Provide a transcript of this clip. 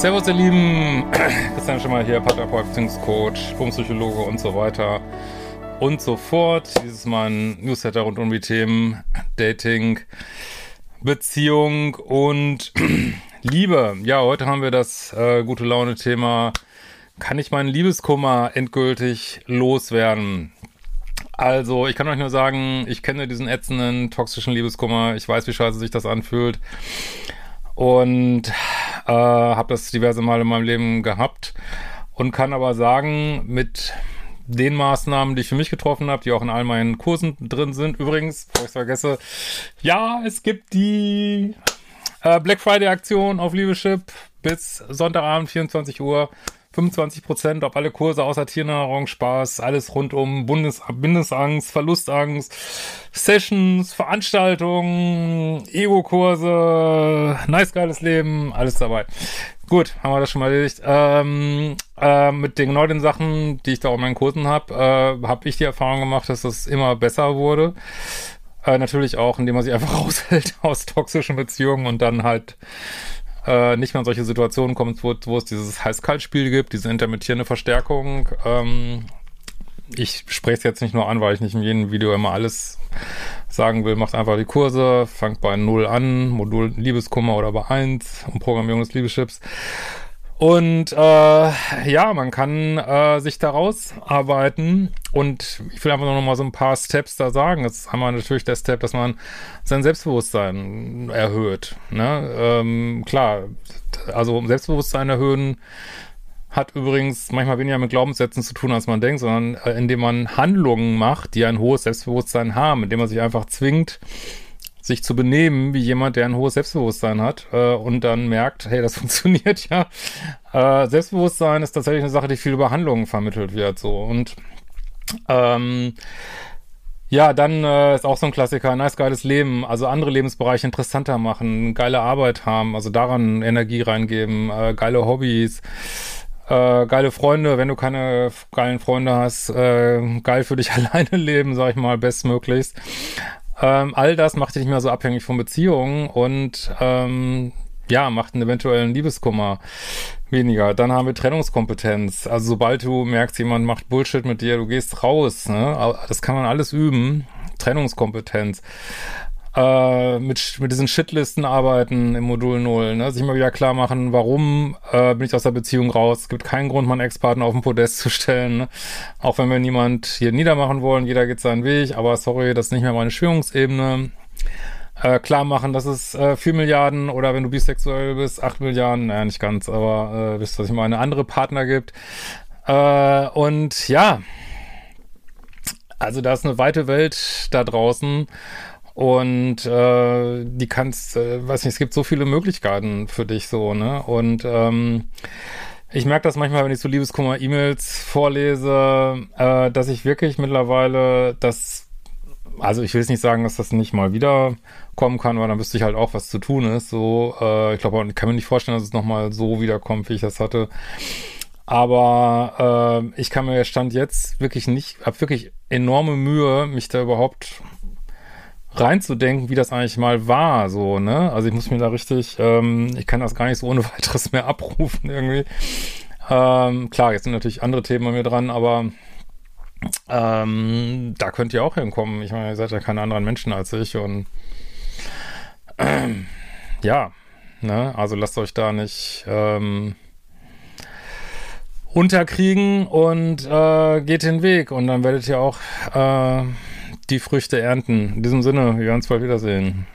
Servus, ihr Lieben. Christian schon mal hier, Paartherapeut, Beziehungscoach, Psychologe und so weiter und so fort. Dieses Mal ein Newsletter rund um die Themen Dating, Beziehung und Liebe. Ja, heute haben wir das äh, gute Laune-Thema. Kann ich meinen Liebeskummer endgültig loswerden? Also, ich kann euch nur sagen, ich kenne diesen ätzenden, toxischen Liebeskummer. Ich weiß, wie scheiße sich das anfühlt. Und äh, habe das diverse Male in meinem Leben gehabt. Und kann aber sagen, mit den Maßnahmen, die ich für mich getroffen habe, die auch in all meinen Kursen drin sind. Übrigens, bevor ich es vergesse, ja, es gibt die äh, Black Friday Aktion auf Liebeschip bis Sonntagabend 24 Uhr. 25 Prozent auf alle Kurse außer Tiernahrung, Spaß, alles rund um Bundes Bindungsangst, Verlustangst, Sessions, Veranstaltungen, Ego-Kurse, nice geiles Leben, alles dabei. Gut, haben wir das schon mal erledigt. Ähm, äh, mit den genau den Sachen, die ich da auf meinen Kursen habe, äh, habe ich die Erfahrung gemacht, dass das immer besser wurde. Äh, natürlich auch, indem man sich einfach raushält aus toxischen Beziehungen und dann halt äh, nicht mehr in solche Situationen kommt, wo, wo es dieses Heiß-Kalt-Spiel gibt, diese intermittierende Verstärkung. Ähm, ich spreche es jetzt nicht nur an, weil ich nicht in jedem Video immer alles sagen will. Macht einfach die Kurse, fangt bei 0 an, Modul Liebeskummer oder bei 1 und Programmierung des Liebeschips. Und äh, ja, man kann äh, sich da rausarbeiten. Und ich will einfach nur noch mal so ein paar Steps da sagen. Das ist einmal natürlich der Step, dass man sein Selbstbewusstsein erhöht. Ne? Ähm, klar, also Selbstbewusstsein erhöhen hat übrigens manchmal weniger mit Glaubenssätzen zu tun, als man denkt, sondern äh, indem man Handlungen macht, die ein hohes Selbstbewusstsein haben, indem man sich einfach zwingt, sich zu benehmen wie jemand, der ein hohes Selbstbewusstsein hat äh, und dann merkt, hey, das funktioniert ja. Äh, Selbstbewusstsein ist tatsächlich eine Sache, die viel über Handlungen vermittelt wird. So und ähm, ja, dann äh, ist auch so ein Klassiker, nice geiles Leben, also andere Lebensbereiche interessanter machen, geile Arbeit haben, also daran Energie reingeben, äh, geile Hobbys, äh, geile Freunde, wenn du keine geilen Freunde hast, äh, geil für dich alleine leben, sag ich mal, bestmöglichst. Ähm, all das macht dich nicht mehr so abhängig von Beziehungen und ähm, ja, macht einen eventuellen Liebeskummer weniger. Dann haben wir Trennungskompetenz. Also sobald du merkst, jemand macht Bullshit mit dir, du gehst raus. Ne? Das kann man alles üben. Trennungskompetenz äh, mit, mit diesen Shitlisten arbeiten im Modul 0, ne? sich immer wieder klar machen, warum äh, bin ich aus der Beziehung raus. Es gibt keinen Grund, meinen Ex-Partner auf den Podest zu stellen. Ne? Auch wenn wir niemand hier niedermachen wollen, jeder geht seinen Weg, aber sorry, das ist nicht mehr meine Schwingungsebene. Äh, klar machen, dass es äh, 4 Milliarden oder wenn du bisexuell bist, 8 Milliarden, naja, nicht ganz, aber äh, wisst ihr, was ich meine, andere Partner gibt. Äh, und ja, also da ist eine weite Welt da draußen und äh, die kannst, äh, weiß nicht, es gibt so viele Möglichkeiten für dich so, ne? Und ähm, ich merke das manchmal, wenn ich so Liebeskummer-E-Mails vorlese, äh, dass ich wirklich mittlerweile das, also ich will jetzt nicht sagen, dass das nicht mal wieder kommen kann, weil dann wüsste ich halt auch, was zu tun ist. So, äh, ich glaube, ich kann mir nicht vorstellen, dass es nochmal so wiederkommt, wie ich das hatte. Aber äh, ich kann mir Stand jetzt wirklich nicht, hab wirklich enorme Mühe, mich da überhaupt reinzudenken, wie das eigentlich mal war, so, ne? Also ich muss mir da richtig, ähm, ich kann das gar nicht so ohne weiteres mehr abrufen irgendwie. Ähm, klar, jetzt sind natürlich andere Themen bei mir dran, aber ähm, da könnt ihr auch hinkommen. Ich meine, ihr seid ja keine anderen Menschen als ich und ähm, ja, ne? Also lasst euch da nicht ähm, unterkriegen und äh, geht den Weg und dann werdet ihr auch äh, die Früchte ernten. In diesem Sinne, wir werden uns bald wiedersehen.